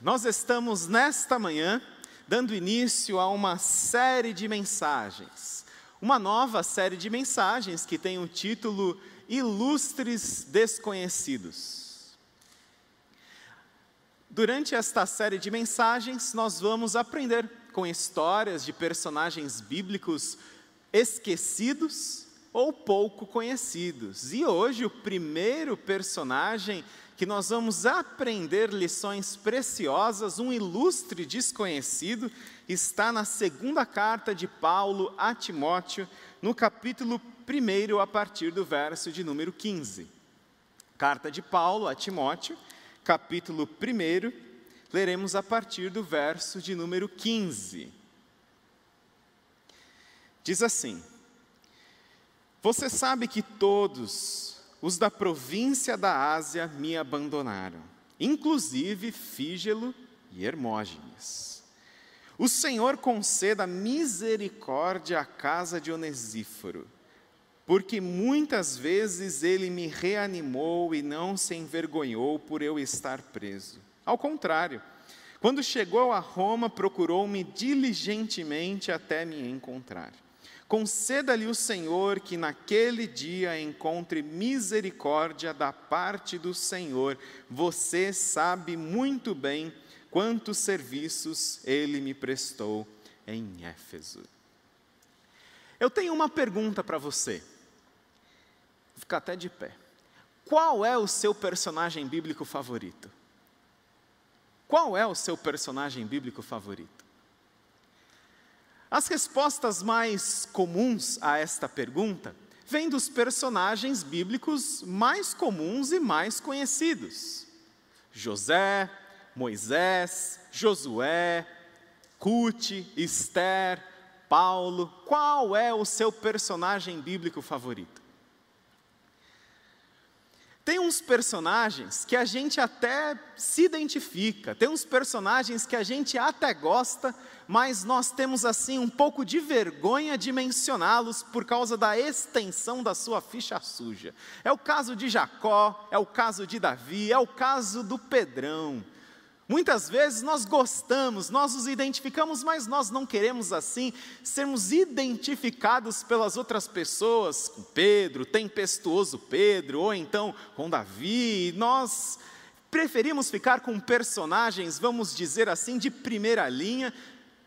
Nós estamos nesta manhã dando início a uma série de mensagens, uma nova série de mensagens que tem o título Ilustres Desconhecidos. Durante esta série de mensagens, nós vamos aprender com histórias de personagens bíblicos esquecidos ou pouco conhecidos. E hoje, o primeiro personagem que nós vamos aprender lições preciosas, um ilustre desconhecido, está na segunda carta de Paulo a Timóteo, no capítulo 1, a partir do verso de número 15. Carta de Paulo a Timóteo, capítulo 1, leremos a partir do verso de número 15. Diz assim: Você sabe que todos os da província da Ásia me abandonaram, inclusive Fígelo e Hermógenes. O Senhor conceda misericórdia à casa de Onesíforo, porque muitas vezes ele me reanimou e não se envergonhou por eu estar preso. Ao contrário, quando chegou a Roma, procurou-me diligentemente até me encontrar. Conceda-lhe o Senhor que naquele dia encontre misericórdia da parte do Senhor. Você sabe muito bem quantos serviços ele me prestou em Éfeso. Eu tenho uma pergunta para você. Vou ficar até de pé. Qual é o seu personagem bíblico favorito? Qual é o seu personagem bíblico favorito? As respostas mais comuns a esta pergunta vêm dos personagens bíblicos mais comuns e mais conhecidos: José, Moisés, Josué, Cute, Esther, Paulo. Qual é o seu personagem bíblico favorito? Tem uns personagens que a gente até se identifica, tem uns personagens que a gente até gosta, mas nós temos assim um pouco de vergonha de mencioná-los por causa da extensão da sua ficha suja. É o caso de Jacó, é o caso de Davi, é o caso do Pedrão. Muitas vezes nós gostamos, nós os identificamos, mas nós não queremos assim sermos identificados pelas outras pessoas, com Pedro, tempestuoso Pedro, ou então com Davi. Nós preferimos ficar com personagens, vamos dizer assim, de primeira linha,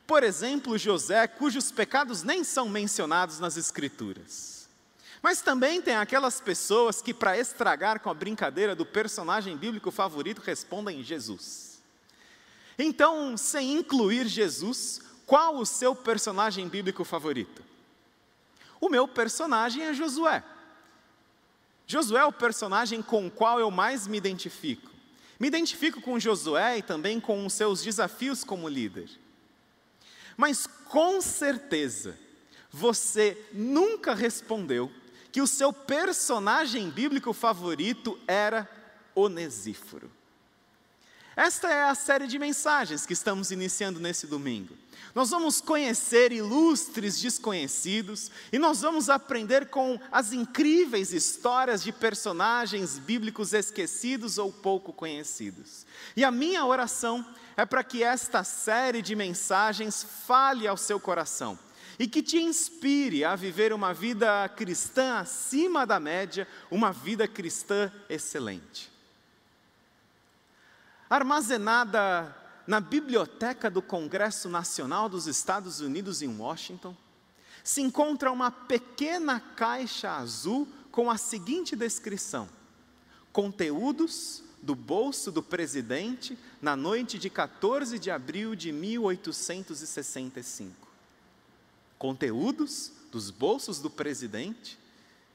por exemplo, José, cujos pecados nem são mencionados nas Escrituras. Mas também tem aquelas pessoas que, para estragar com a brincadeira do personagem bíblico favorito, respondem Jesus. Então, sem incluir Jesus, qual o seu personagem bíblico favorito? O meu personagem é Josué. Josué é o personagem com o qual eu mais me identifico. Me identifico com Josué e também com os seus desafios como líder. Mas com certeza, você nunca respondeu que o seu personagem bíblico favorito era Onesíforo. Esta é a série de mensagens que estamos iniciando nesse domingo. Nós vamos conhecer ilustres desconhecidos e nós vamos aprender com as incríveis histórias de personagens bíblicos esquecidos ou pouco conhecidos. E a minha oração é para que esta série de mensagens fale ao seu coração e que te inspire a viver uma vida cristã acima da média, uma vida cristã excelente armazenada na biblioteca do Congresso Nacional dos Estados Unidos em Washington, se encontra uma pequena caixa azul com a seguinte descrição: Conteúdos do bolso do presidente na noite de 14 de abril de 1865. Conteúdos dos bolsos do presidente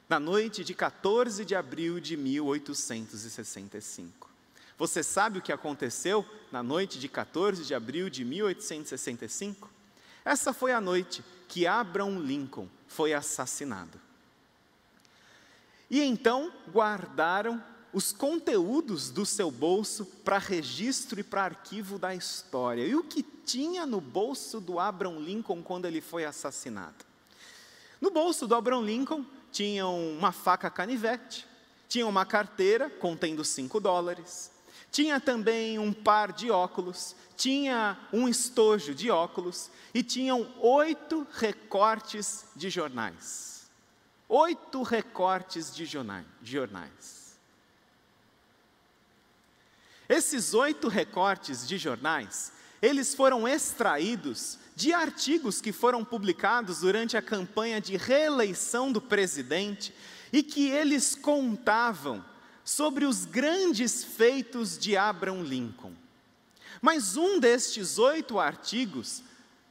na noite de 14 de abril de 1865. Você sabe o que aconteceu na noite de 14 de abril de 1865? Essa foi a noite que Abraham Lincoln foi assassinado. E então guardaram os conteúdos do seu bolso para registro e para arquivo da história. E o que tinha no bolso do Abraham Lincoln quando ele foi assassinado? No bolso do Abraham Lincoln tinha uma faca canivete, tinha uma carteira contendo cinco dólares, Tinha também um par de óculos, tinha um estojo de óculos e tinham oito recortes de jornais. Oito recortes de jornais. Esses oito recortes de jornais, eles foram extraídos de artigos que foram publicados durante a campanha de reeleição do presidente e que eles contavam sobre os grandes feitos de Abraham Lincoln. Mas um destes oito artigos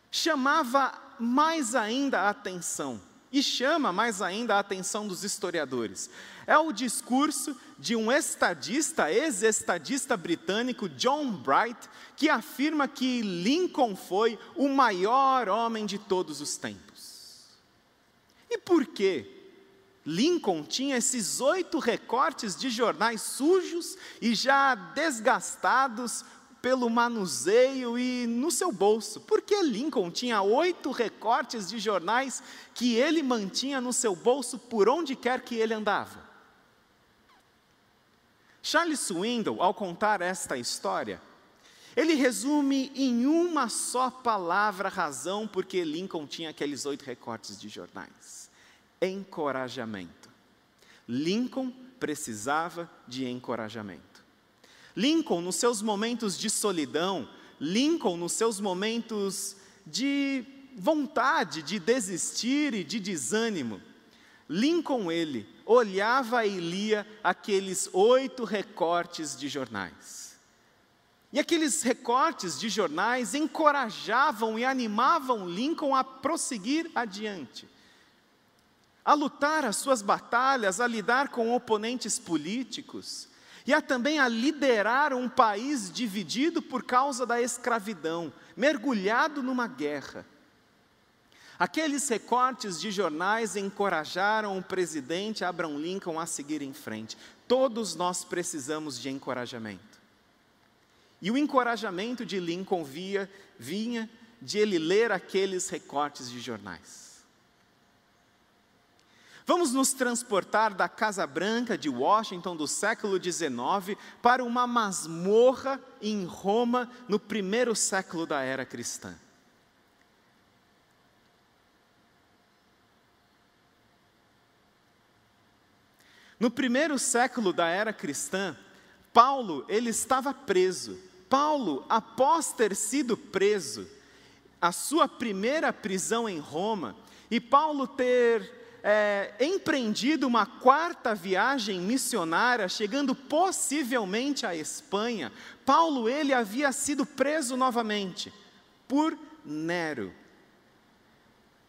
chamava mais ainda a atenção, e chama mais ainda a atenção dos historiadores. É o discurso de um estadista, ex-estadista britânico, John Bright, que afirma que Lincoln foi o maior homem de todos os tempos. E por quê? Lincoln tinha esses oito recortes de jornais sujos e já desgastados pelo manuseio e no seu bolso. Porque Lincoln tinha oito recortes de jornais que ele mantinha no seu bolso por onde quer que ele andava. Charles Swindoll, ao contar esta história, ele resume em uma só palavra a razão porque Lincoln tinha aqueles oito recortes de jornais encorajamento. Lincoln precisava de encorajamento. Lincoln, nos seus momentos de solidão, Lincoln, nos seus momentos de vontade de desistir e de desânimo, Lincoln, ele, olhava e lia aqueles oito recortes de jornais. E aqueles recortes de jornais encorajavam e animavam Lincoln a prosseguir adiante a lutar as suas batalhas, a lidar com oponentes políticos e a também a liderar um país dividido por causa da escravidão, mergulhado numa guerra. Aqueles recortes de jornais encorajaram o presidente Abraham Lincoln a seguir em frente. Todos nós precisamos de encorajamento. E o encorajamento de Lincoln via, vinha de ele ler aqueles recortes de jornais. Vamos nos transportar da Casa Branca de Washington do século XIX para uma masmorra em Roma no primeiro século da era cristã. No primeiro século da era cristã, Paulo, ele estava preso. Paulo, após ter sido preso, a sua primeira prisão em Roma, e Paulo ter é, empreendido uma quarta viagem missionária, chegando possivelmente à Espanha, Paulo ele havia sido preso novamente por Nero.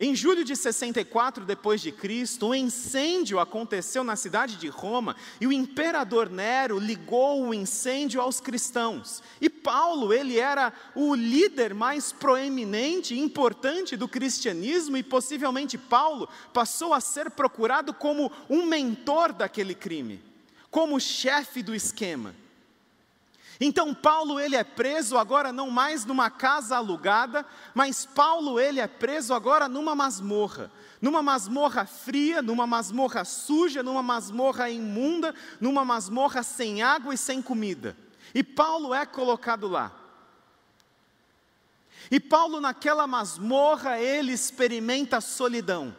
Em julho de 64 depois de Cristo, um incêndio aconteceu na cidade de Roma e o imperador Nero ligou o incêndio aos cristãos. E Paulo, ele era o líder mais proeminente e importante do cristianismo e possivelmente Paulo passou a ser procurado como um mentor daquele crime, como chefe do esquema. Então Paulo ele é preso agora não mais numa casa alugada, mas Paulo ele é preso agora numa masmorra, numa masmorra fria, numa masmorra suja, numa masmorra imunda, numa masmorra sem água e sem comida. E Paulo é colocado lá. E Paulo naquela masmorra ele experimenta solidão.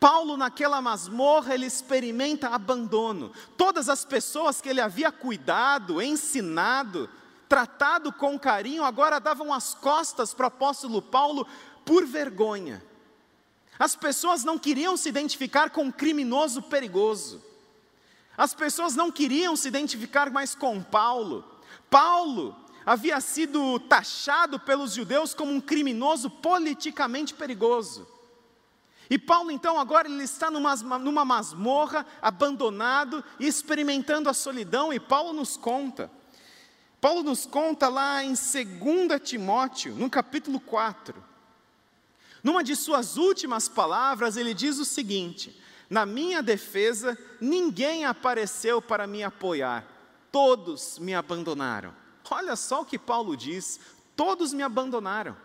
Paulo, naquela masmorra, ele experimenta abandono. Todas as pessoas que ele havia cuidado, ensinado, tratado com carinho, agora davam as costas para o apóstolo Paulo por vergonha. As pessoas não queriam se identificar com um criminoso perigoso. As pessoas não queriam se identificar mais com Paulo. Paulo havia sido taxado pelos judeus como um criminoso politicamente perigoso. E Paulo, então, agora ele está numa, numa masmorra, abandonado e experimentando a solidão, e Paulo nos conta. Paulo nos conta lá em 2 Timóteo, no capítulo 4. Numa de suas últimas palavras, ele diz o seguinte: Na minha defesa, ninguém apareceu para me apoiar, todos me abandonaram. Olha só o que Paulo diz: todos me abandonaram.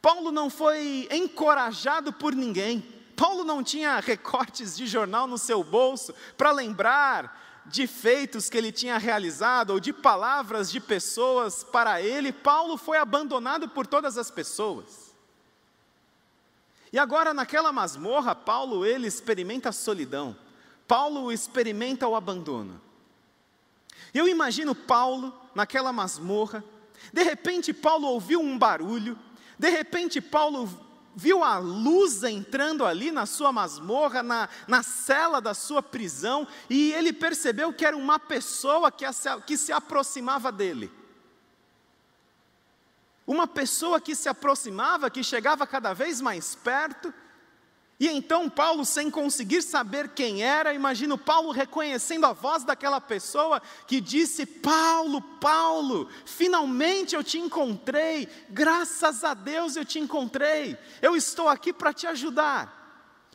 Paulo não foi encorajado por ninguém. Paulo não tinha recortes de jornal no seu bolso para lembrar de feitos que ele tinha realizado ou de palavras de pessoas para ele, Paulo foi abandonado por todas as pessoas. E agora naquela masmorra, Paulo ele experimenta a solidão. Paulo experimenta o abandono. Eu imagino Paulo naquela masmorra, de repente Paulo ouviu um barulho, de repente Paulo viu a luz entrando ali na sua masmorra, na, na cela da sua prisão, e ele percebeu que era uma pessoa que, que se aproximava dele. Uma pessoa que se aproximava, que chegava cada vez mais perto, e então Paulo, sem conseguir saber quem era, imagino Paulo reconhecendo a voz daquela pessoa que disse: Paulo, Paulo, finalmente eu te encontrei, graças a Deus eu te encontrei, eu estou aqui para te ajudar.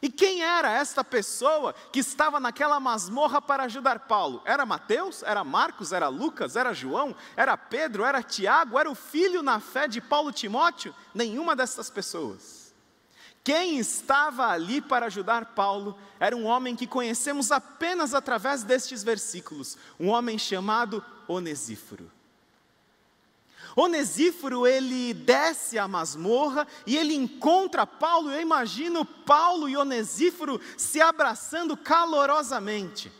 E quem era esta pessoa que estava naquela masmorra para ajudar Paulo? Era Mateus? Era Marcos? Era Lucas? Era João? Era Pedro? Era Tiago? Era o filho na fé de Paulo Timóteo? Nenhuma dessas pessoas. Quem estava ali para ajudar Paulo era um homem que conhecemos apenas através destes versículos, um homem chamado Onesíforo. Onesíforo, ele desce a masmorra e ele encontra Paulo, eu imagino Paulo e Onesíforo se abraçando calorosamente.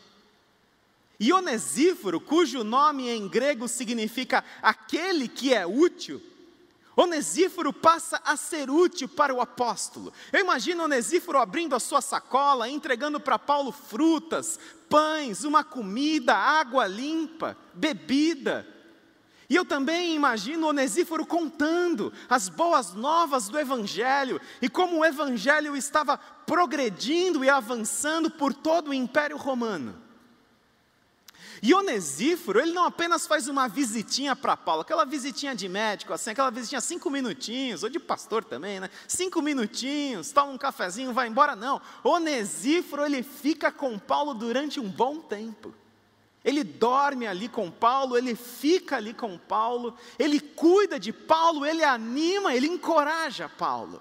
E Onesíforo, cujo nome em grego significa aquele que é útil, Onesíforo passa a ser útil para o apóstolo. Eu imagino Onesíforo abrindo a sua sacola, entregando para Paulo frutas, pães, uma comida, água limpa, bebida. E eu também imagino Onesíforo contando as boas novas do Evangelho e como o Evangelho estava progredindo e avançando por todo o Império Romano. E Onesíforo, ele não apenas faz uma visitinha para Paulo, aquela visitinha de médico, assim, aquela visitinha cinco minutinhos, ou de pastor também, né? Cinco minutinhos, toma um cafezinho, vai embora, não. Onesíforo, ele fica com Paulo durante um bom tempo. Ele dorme ali com Paulo, ele fica ali com Paulo, ele cuida de Paulo, ele anima, ele encoraja Paulo.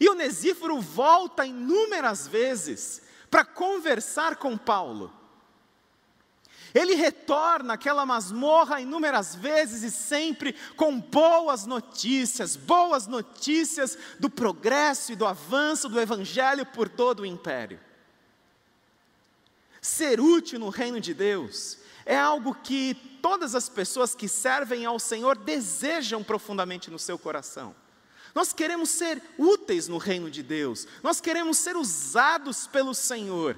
E Onesíforo volta inúmeras vezes para conversar com Paulo. Ele retorna àquela masmorra inúmeras vezes e sempre com boas notícias, boas notícias do progresso e do avanço do Evangelho por todo o império. Ser útil no reino de Deus é algo que todas as pessoas que servem ao Senhor desejam profundamente no seu coração. Nós queremos ser úteis no reino de Deus, nós queremos ser usados pelo Senhor.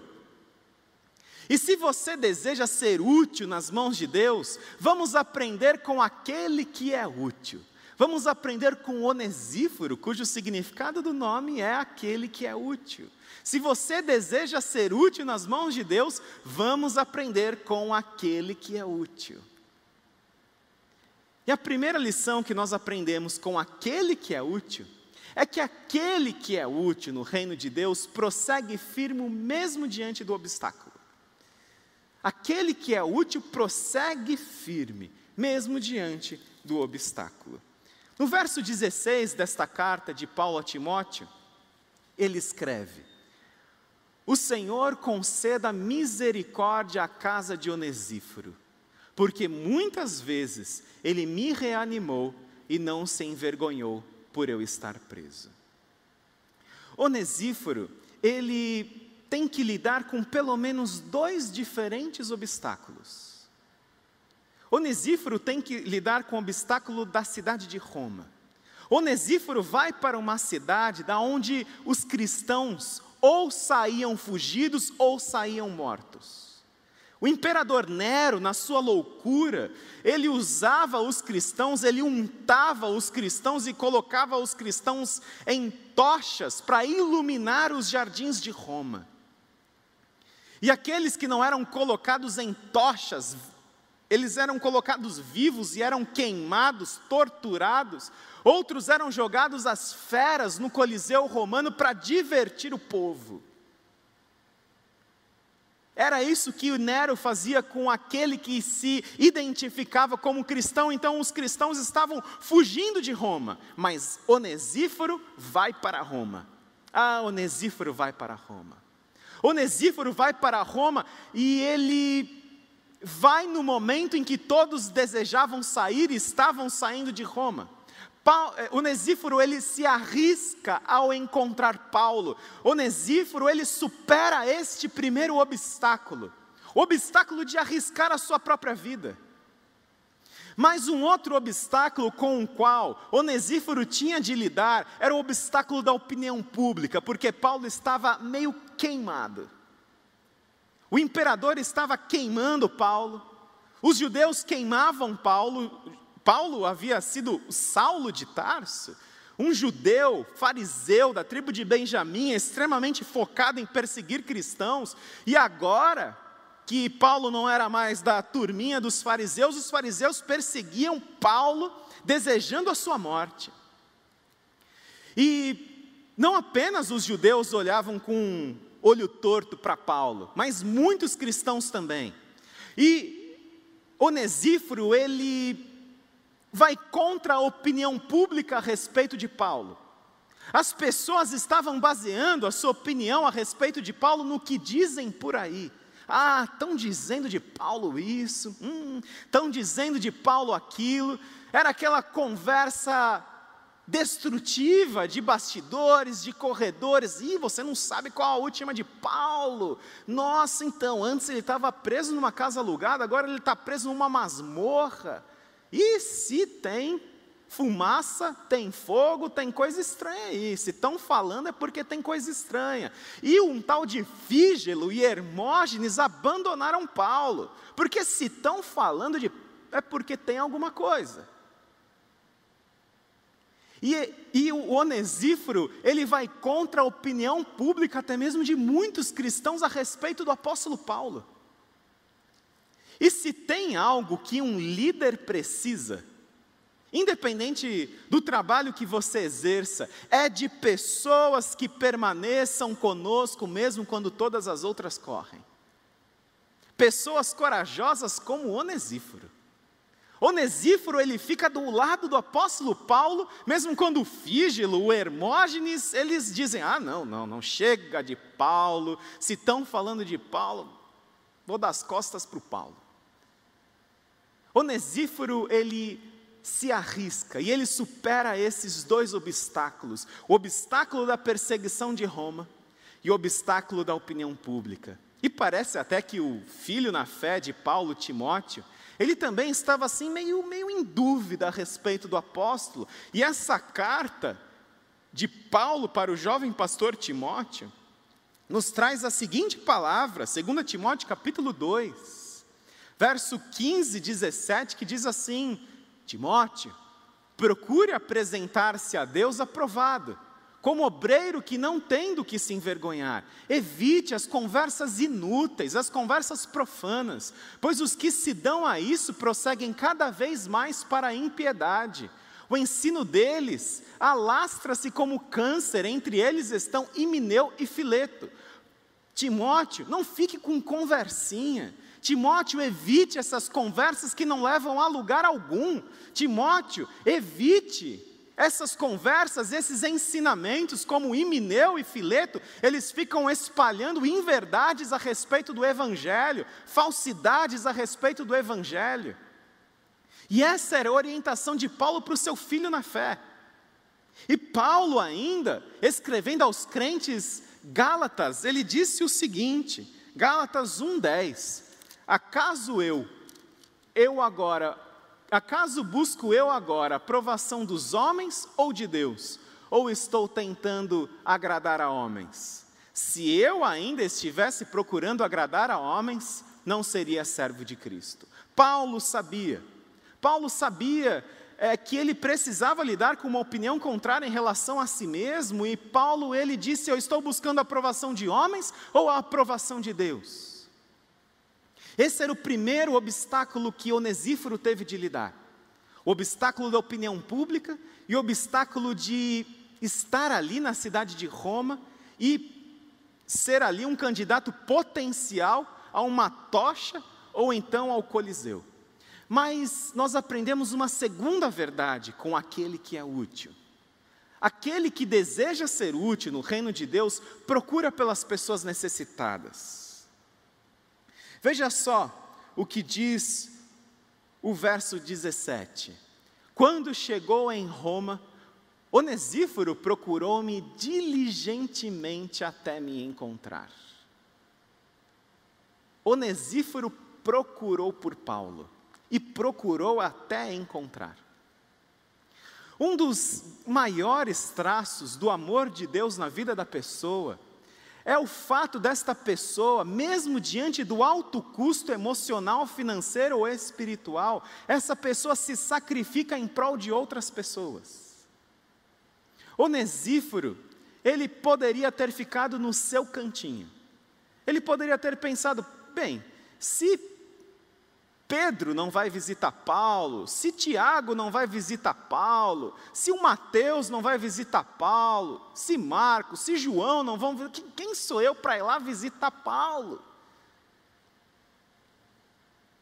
E se você deseja ser útil nas mãos de Deus, vamos aprender com aquele que é útil. Vamos aprender com Onesíforo, cujo significado do nome é aquele que é útil. Se você deseja ser útil nas mãos de Deus, vamos aprender com aquele que é útil. E a primeira lição que nós aprendemos com aquele que é útil é que aquele que é útil no reino de Deus prossegue firme mesmo diante do obstáculo. Aquele que é útil prossegue firme, mesmo diante do obstáculo. No verso 16 desta carta de Paulo a Timóteo, ele escreve: O Senhor conceda misericórdia à casa de Onesíforo, porque muitas vezes ele me reanimou e não se envergonhou por eu estar preso. Onesíforo, ele tem que lidar com pelo menos dois diferentes obstáculos. Onesíforo tem que lidar com o obstáculo da cidade de Roma. Onesíforo vai para uma cidade da onde os cristãos ou saíam fugidos ou saíam mortos. O imperador Nero, na sua loucura, ele usava os cristãos, ele untava os cristãos e colocava os cristãos em tochas para iluminar os jardins de Roma. E aqueles que não eram colocados em tochas, eles eram colocados vivos e eram queimados, torturados. Outros eram jogados às feras no Coliseu romano para divertir o povo. Era isso que o Nero fazia com aquele que se identificava como cristão, então os cristãos estavam fugindo de Roma, mas Onesíforo vai para Roma. Ah, Onesíforo vai para Roma. Onesíforo vai para Roma e ele vai no momento em que todos desejavam sair e estavam saindo de Roma. Eh, Onesíforo ele se arrisca ao encontrar Paulo. Onesíforo ele supera este primeiro obstáculo, o obstáculo de arriscar a sua própria vida. Mas um outro obstáculo com o qual Onesíforo tinha de lidar era o obstáculo da opinião pública, porque Paulo estava meio queimado. O imperador estava queimando Paulo, os judeus queimavam Paulo. Paulo havia sido Saulo de Tarso, um judeu fariseu da tribo de Benjamim, extremamente focado em perseguir cristãos, e agora que Paulo não era mais da turminha dos fariseus, os fariseus perseguiam Paulo, desejando a sua morte. E não apenas os judeus olhavam com olho torto para Paulo, mas muitos cristãos também. E Onesíforo, ele vai contra a opinião pública a respeito de Paulo. As pessoas estavam baseando a sua opinião a respeito de Paulo no que dizem por aí. Ah, estão dizendo de Paulo isso, estão hum, dizendo de Paulo aquilo. Era aquela conversa destrutiva de bastidores, de corredores. Ih, você não sabe qual a última de Paulo. Nossa, então, antes ele estava preso numa casa alugada, agora ele está preso numa masmorra. E se tem Fumaça, tem fogo, tem coisa estranha aí. Se estão falando é porque tem coisa estranha. E um tal de Fígelo e Hermógenes abandonaram Paulo. Porque se estão falando de. é porque tem alguma coisa. E, e o Onesíforo, ele vai contra a opinião pública, até mesmo de muitos cristãos, a respeito do apóstolo Paulo. E se tem algo que um líder precisa, Independente do trabalho que você exerça, é de pessoas que permaneçam conosco mesmo quando todas as outras correm. Pessoas corajosas como Onesíforo. Onesíforo, ele fica do lado do apóstolo Paulo, mesmo quando Fígilo, o Hermógenes, eles dizem: ah, não, não, não chega de Paulo, se estão falando de Paulo, vou dar as costas para o Paulo. Onesíforo, ele se arrisca e ele supera esses dois obstáculos: o obstáculo da perseguição de Roma e o obstáculo da opinião pública. E parece até que o filho na fé de Paulo, Timóteo, ele também estava assim meio, meio em dúvida a respeito do apóstolo. E essa carta de Paulo para o jovem pastor Timóteo nos traz a seguinte palavra, 2 Timóteo capítulo 2, verso 15 e 17, que diz assim: Timóteo, procure apresentar-se a Deus aprovado, como obreiro que não tem do que se envergonhar. Evite as conversas inúteis, as conversas profanas, pois os que se dão a isso prosseguem cada vez mais para a impiedade. O ensino deles alastra-se como câncer, entre eles estão Imineu e Fileto. Timóteo, não fique com conversinha, Timóteo, evite essas conversas que não levam a lugar algum. Timóteo, evite essas conversas, esses ensinamentos, como Imineu e Fileto, eles ficam espalhando inverdades a respeito do Evangelho, falsidades a respeito do Evangelho. E essa era a orientação de Paulo para o seu filho na fé. E Paulo, ainda, escrevendo aos crentes Gálatas, ele disse o seguinte, Gálatas 1,10: Acaso eu, eu agora, acaso busco eu agora a aprovação dos homens ou de Deus? Ou estou tentando agradar a homens? Se eu ainda estivesse procurando agradar a homens, não seria servo de Cristo. Paulo sabia, Paulo sabia é, que ele precisava lidar com uma opinião contrária em relação a si mesmo, e Paulo ele disse: Eu estou buscando a aprovação de homens ou a aprovação de Deus? Esse era o primeiro obstáculo que Onesíforo teve de lidar. O obstáculo da opinião pública e o obstáculo de estar ali na cidade de Roma e ser ali um candidato potencial a uma tocha ou então ao Coliseu. Mas nós aprendemos uma segunda verdade com aquele que é útil. Aquele que deseja ser útil no reino de Deus procura pelas pessoas necessitadas. Veja só, o que diz o verso 17. Quando chegou em Roma, Onesíforo procurou-me diligentemente até me encontrar. Onesíforo procurou por Paulo e procurou até encontrar. Um dos maiores traços do amor de Deus na vida da pessoa é o fato desta pessoa, mesmo diante do alto custo emocional, financeiro ou espiritual, essa pessoa se sacrifica em prol de outras pessoas. Onesíforo, ele poderia ter ficado no seu cantinho. Ele poderia ter pensado: bem, se Pedro não vai visitar Paulo, se Tiago não vai visitar Paulo, se o Mateus não vai visitar Paulo, se Marcos, se João não vão, quem sou eu para ir lá visitar Paulo?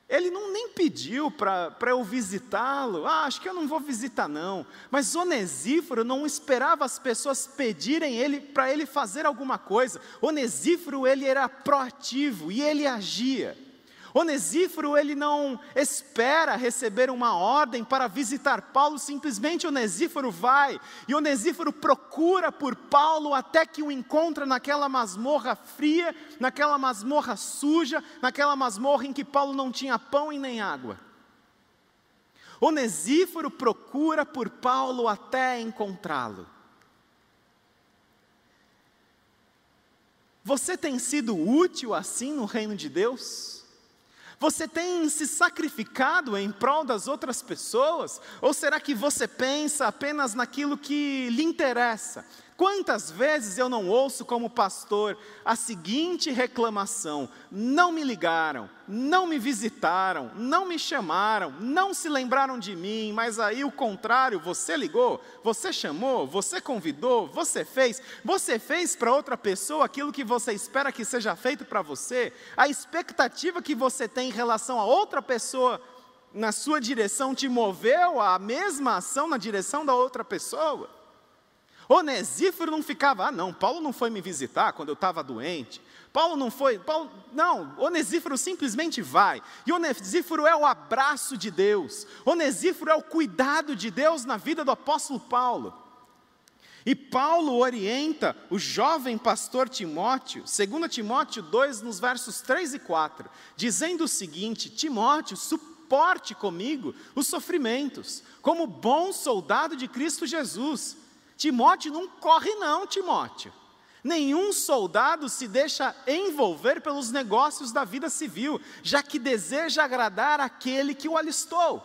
Ele não nem pediu para eu visitá-lo, ah, acho que eu não vou visitar não. Mas Onesíforo não esperava as pessoas pedirem ele para ele fazer alguma coisa. Onesíforo ele era proativo e ele agia. Onesíforo, ele não espera receber uma ordem para visitar Paulo, simplesmente Onesíforo vai, e Onesíforo procura por Paulo até que o encontra naquela masmorra fria, naquela masmorra suja, naquela masmorra em que Paulo não tinha pão e nem água. Onesíforo procura por Paulo até encontrá-lo. Você tem sido útil assim no reino de Deus? Você tem se sacrificado em prol das outras pessoas? Ou será que você pensa apenas naquilo que lhe interessa? Quantas vezes eu não ouço como pastor a seguinte reclamação: não me ligaram, não me visitaram, não me chamaram, não se lembraram de mim, mas aí o contrário, você ligou, você chamou, você convidou, você fez, você fez para outra pessoa aquilo que você espera que seja feito para você, a expectativa que você tem em relação a outra pessoa na sua direção te moveu a mesma ação na direção da outra pessoa. Onesíforo não ficava, ah, não, Paulo não foi me visitar quando eu estava doente. Paulo não foi, Paulo, não, Onesíforo simplesmente vai. E Onesíforo é o abraço de Deus. Onesíforo é o cuidado de Deus na vida do apóstolo Paulo. E Paulo orienta o jovem pastor Timóteo, 2 Timóteo 2, nos versos 3 e 4, dizendo o seguinte: Timóteo, suporte comigo os sofrimentos, como bom soldado de Cristo Jesus. Timóteo não corre, não, Timóteo. Nenhum soldado se deixa envolver pelos negócios da vida civil, já que deseja agradar aquele que o alistou.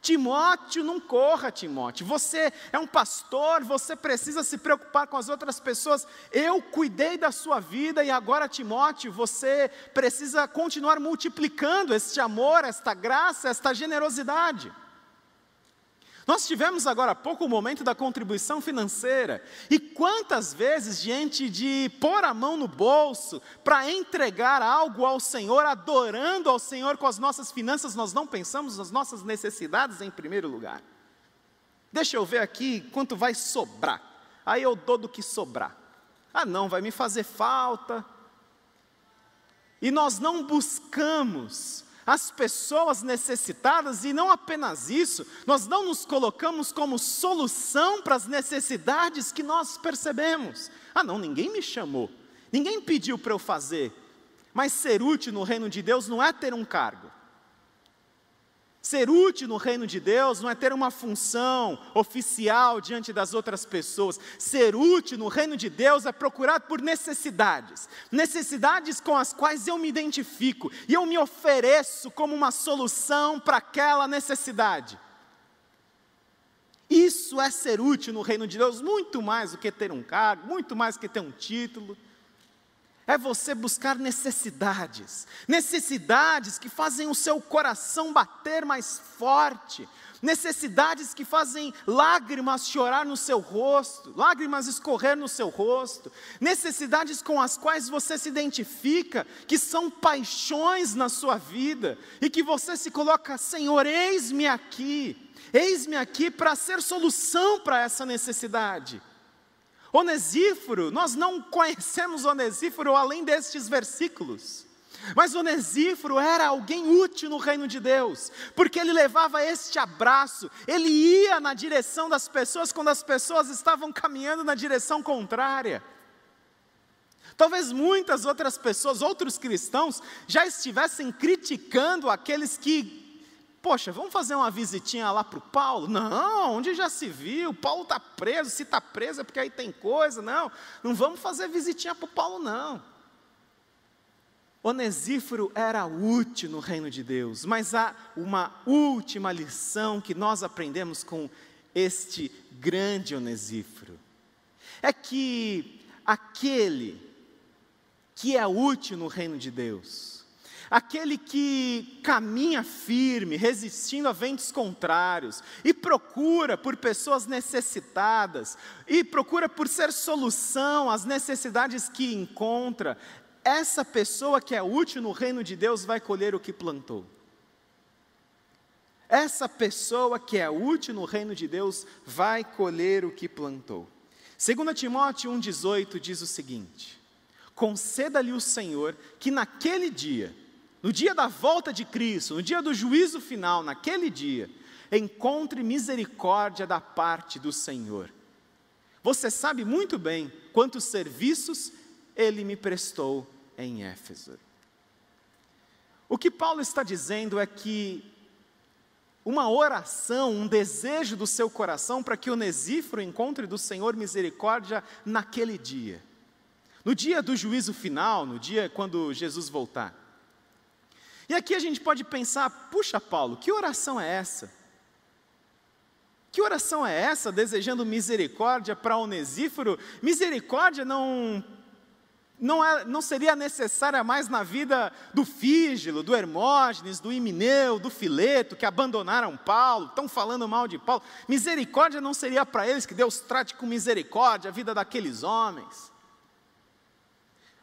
Timóteo, não corra, Timóteo. Você é um pastor, você precisa se preocupar com as outras pessoas. Eu cuidei da sua vida e agora, Timóteo, você precisa continuar multiplicando este amor, esta graça, esta generosidade. Nós tivemos agora há pouco o momento da contribuição financeira. E quantas vezes, diante de pôr a mão no bolso para entregar algo ao Senhor, adorando ao Senhor com as nossas finanças, nós não pensamos nas nossas necessidades em primeiro lugar? Deixa eu ver aqui quanto vai sobrar. Aí eu dou do que sobrar. Ah, não, vai me fazer falta. E nós não buscamos as pessoas necessitadas, e não apenas isso, nós não nos colocamos como solução para as necessidades que nós percebemos. Ah, não, ninguém me chamou, ninguém pediu para eu fazer, mas ser útil no reino de Deus não é ter um cargo, Ser útil no reino de Deus não é ter uma função oficial diante das outras pessoas. Ser útil no reino de Deus é procurar por necessidades, necessidades com as quais eu me identifico e eu me ofereço como uma solução para aquela necessidade. Isso é ser útil no reino de Deus, muito mais do que ter um cargo, muito mais do que ter um título é você buscar necessidades, necessidades que fazem o seu coração bater mais forte, necessidades que fazem lágrimas chorar no seu rosto, lágrimas escorrer no seu rosto, necessidades com as quais você se identifica, que são paixões na sua vida, e que você se coloca, Senhor, eis-me aqui, eis-me aqui para ser solução para essa necessidade. Onesíforo, nós não conhecemos Onesíforo além destes versículos. Mas Onesíforo era alguém útil no reino de Deus, porque ele levava este abraço, ele ia na direção das pessoas quando as pessoas estavam caminhando na direção contrária. Talvez muitas outras pessoas, outros cristãos, já estivessem criticando aqueles que, poxa, vamos fazer uma visitinha lá para o Paulo? Não, onde já se viu? Paulo está preso, se está preso é porque aí tem coisa. Não, não vamos fazer visitinha para o Paulo, não. Onesíforo era útil no reino de Deus, mas há uma última lição que nós aprendemos com este grande Onesíforo. É que aquele que é útil no reino de Deus, aquele que caminha firme, resistindo a ventos contrários, e procura por pessoas necessitadas, e procura por ser solução às necessidades que encontra, essa pessoa que é útil no reino de Deus vai colher o que plantou. Essa pessoa que é útil no reino de Deus vai colher o que plantou. 2 Timóteo 1,18 diz o seguinte: conceda-lhe o Senhor que naquele dia, no dia da volta de Cristo, no dia do juízo final, naquele dia, encontre misericórdia da parte do Senhor. Você sabe muito bem quantos serviços ele me prestou em Éfeso. O que Paulo está dizendo é que uma oração, um desejo do seu coração para que o Onesíforo encontre do Senhor misericórdia naquele dia. No dia do juízo final, no dia quando Jesus voltar. E aqui a gente pode pensar: puxa, Paulo, que oração é essa? Que oração é essa, desejando misericórdia para Onesíforo? Misericórdia não, não, é, não seria necessária mais na vida do Fígilo, do Hermógenes, do Imineu, do Fileto, que abandonaram Paulo, estão falando mal de Paulo. Misericórdia não seria para eles, que Deus trate com misericórdia a vida daqueles homens.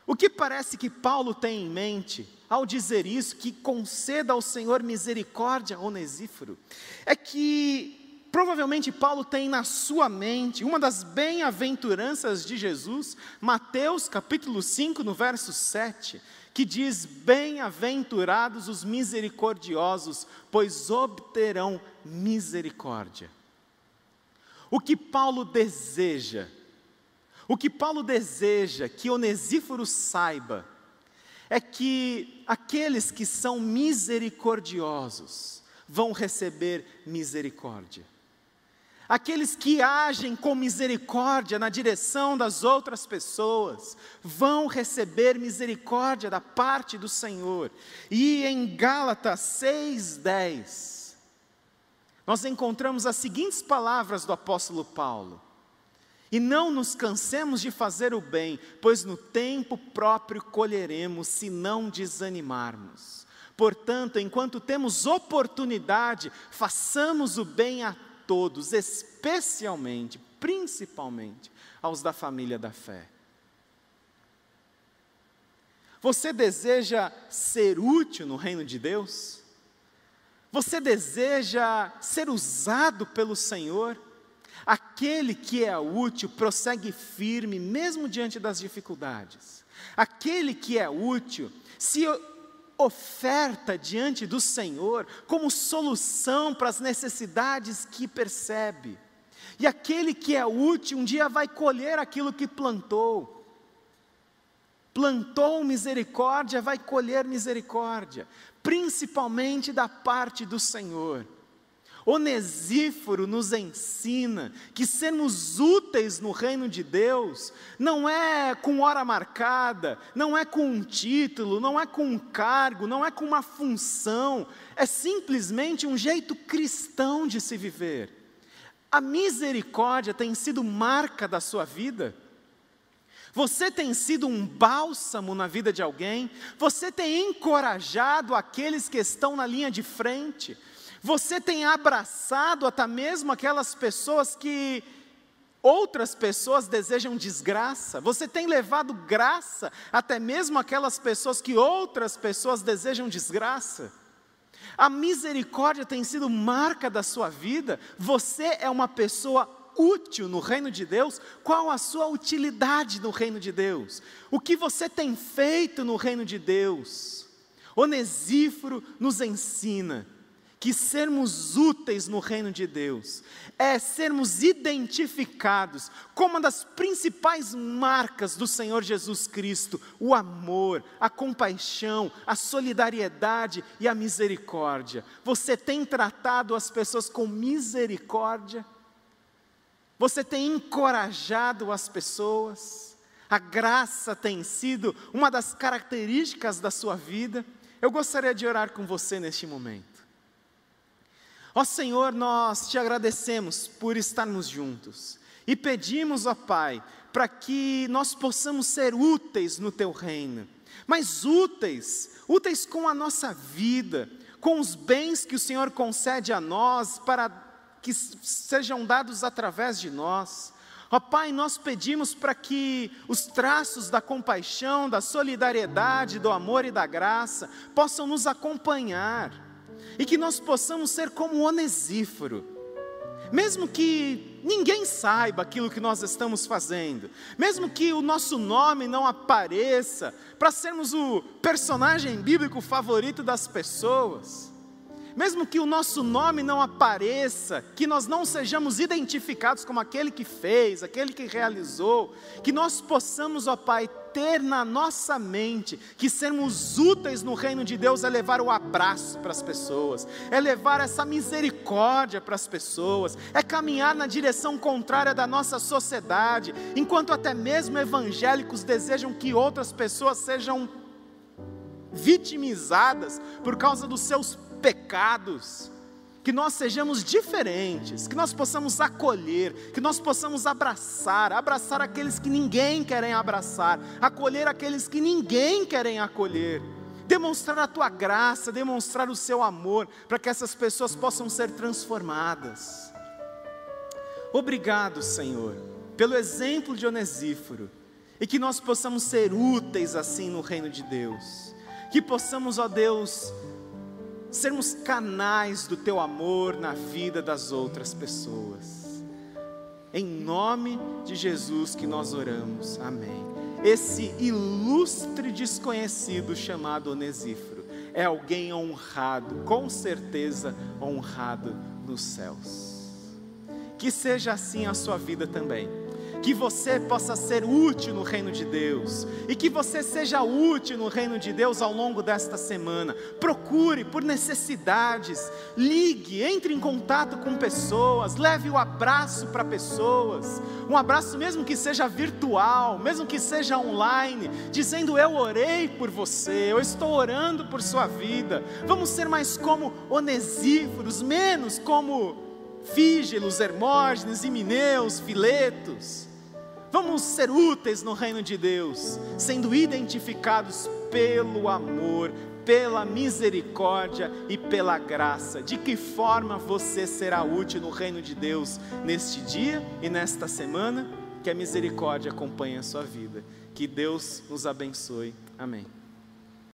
O que parece que Paulo tem em mente ao dizer isso, que conceda ao Senhor misericórdia Onesíforo, é que provavelmente Paulo tem na sua mente uma das bem-aventuranças de Jesus, Mateus capítulo 5, no verso 7, que diz: Bem-aventurados os misericordiosos, pois obterão misericórdia. O que Paulo deseja o que Paulo deseja que Onesíforo saiba é que aqueles que são misericordiosos vão receber misericórdia. Aqueles que agem com misericórdia na direção das outras pessoas vão receber misericórdia da parte do Senhor. E em Gálatas 6:10 nós encontramos as seguintes palavras do apóstolo Paulo: e não nos cansemos de fazer o bem, pois no tempo próprio colheremos, se não desanimarmos. Portanto, enquanto temos oportunidade, façamos o bem a todos, especialmente, principalmente, aos da família da fé. Você deseja ser útil no reino de Deus? Você deseja ser usado pelo Senhor? Aquele que é útil prossegue firme, mesmo diante das dificuldades. Aquele que é útil se oferta diante do Senhor como solução para as necessidades que percebe. E aquele que é útil um dia vai colher aquilo que plantou. Plantou misericórdia, vai colher misericórdia, principalmente da parte do Senhor. Onesíforo nos ensina que sermos úteis no reino de Deus não é com hora marcada, não é com um título, não é com um cargo, não é com uma função, é simplesmente um jeito cristão de se viver. A misericórdia tem sido marca da sua vida. Você tem sido um bálsamo na vida de alguém, você tem encorajado aqueles que estão na linha de frente, você tem abraçado até mesmo aquelas pessoas que outras pessoas desejam desgraça. Você tem levado graça até mesmo aquelas pessoas que outras pessoas desejam desgraça. A misericórdia tem sido marca da sua vida. Você é uma pessoa útil no reino de Deus. Qual a sua utilidade no reino de Deus? O que você tem feito no reino de Deus? Onesíforo nos ensina que sermos úteis no reino de Deus é sermos identificados como uma das principais marcas do Senhor Jesus Cristo: o amor, a compaixão, a solidariedade e a misericórdia. Você tem tratado as pessoas com misericórdia? Você tem encorajado as pessoas? A graça tem sido uma das características da sua vida? Eu gostaria de orar com você neste momento. Ó Senhor, nós te agradecemos por estarmos juntos e pedimos, ó Pai, para que nós possamos ser úteis no teu reino, mas úteis, úteis com a nossa vida, com os bens que o Senhor concede a nós para que sejam dados através de nós. Ó Pai, nós pedimos para que os traços da compaixão, da solidariedade, do amor e da graça possam nos acompanhar e que nós possamos ser como Onesíforo, mesmo que ninguém saiba aquilo que nós estamos fazendo, mesmo que o nosso nome não apareça, para sermos o personagem bíblico favorito das pessoas, mesmo que o nosso nome não apareça, que nós não sejamos identificados como aquele que fez, aquele que realizou, que nós possamos, ó Pai, ter na nossa mente que sermos úteis no reino de Deus é levar o abraço para as pessoas, é levar essa misericórdia para as pessoas, é caminhar na direção contrária da nossa sociedade, enquanto até mesmo evangélicos desejam que outras pessoas sejam vitimizadas por causa dos seus pecados que nós sejamos diferentes, que nós possamos acolher, que nós possamos abraçar, abraçar aqueles que ninguém querem abraçar, acolher aqueles que ninguém querem acolher, demonstrar a tua graça, demonstrar o seu amor, para que essas pessoas possam ser transformadas. Obrigado, Senhor, pelo exemplo de Onesíforo, e que nós possamos ser úteis assim no reino de Deus, que possamos, ó Deus, sermos canais do teu amor na vida das outras pessoas. Em nome de Jesus que nós oramos. Amém. Esse ilustre desconhecido chamado Onesíforo é alguém honrado, com certeza honrado nos céus. Que seja assim a sua vida também que você possa ser útil no reino de Deus e que você seja útil no reino de Deus ao longo desta semana. Procure por necessidades, ligue, entre em contato com pessoas, leve o abraço para pessoas, um abraço mesmo que seja virtual, mesmo que seja online, dizendo eu orei por você, eu estou orando por sua vida. Vamos ser mais como onesíforos, menos como Fígelos, Hermógenes, Himeneus, Filetos. Vamos ser úteis no reino de Deus, sendo identificados pelo amor, pela misericórdia e pela graça. De que forma você será útil no reino de Deus neste dia e nesta semana? Que a misericórdia acompanhe a sua vida. Que Deus nos abençoe. Amém.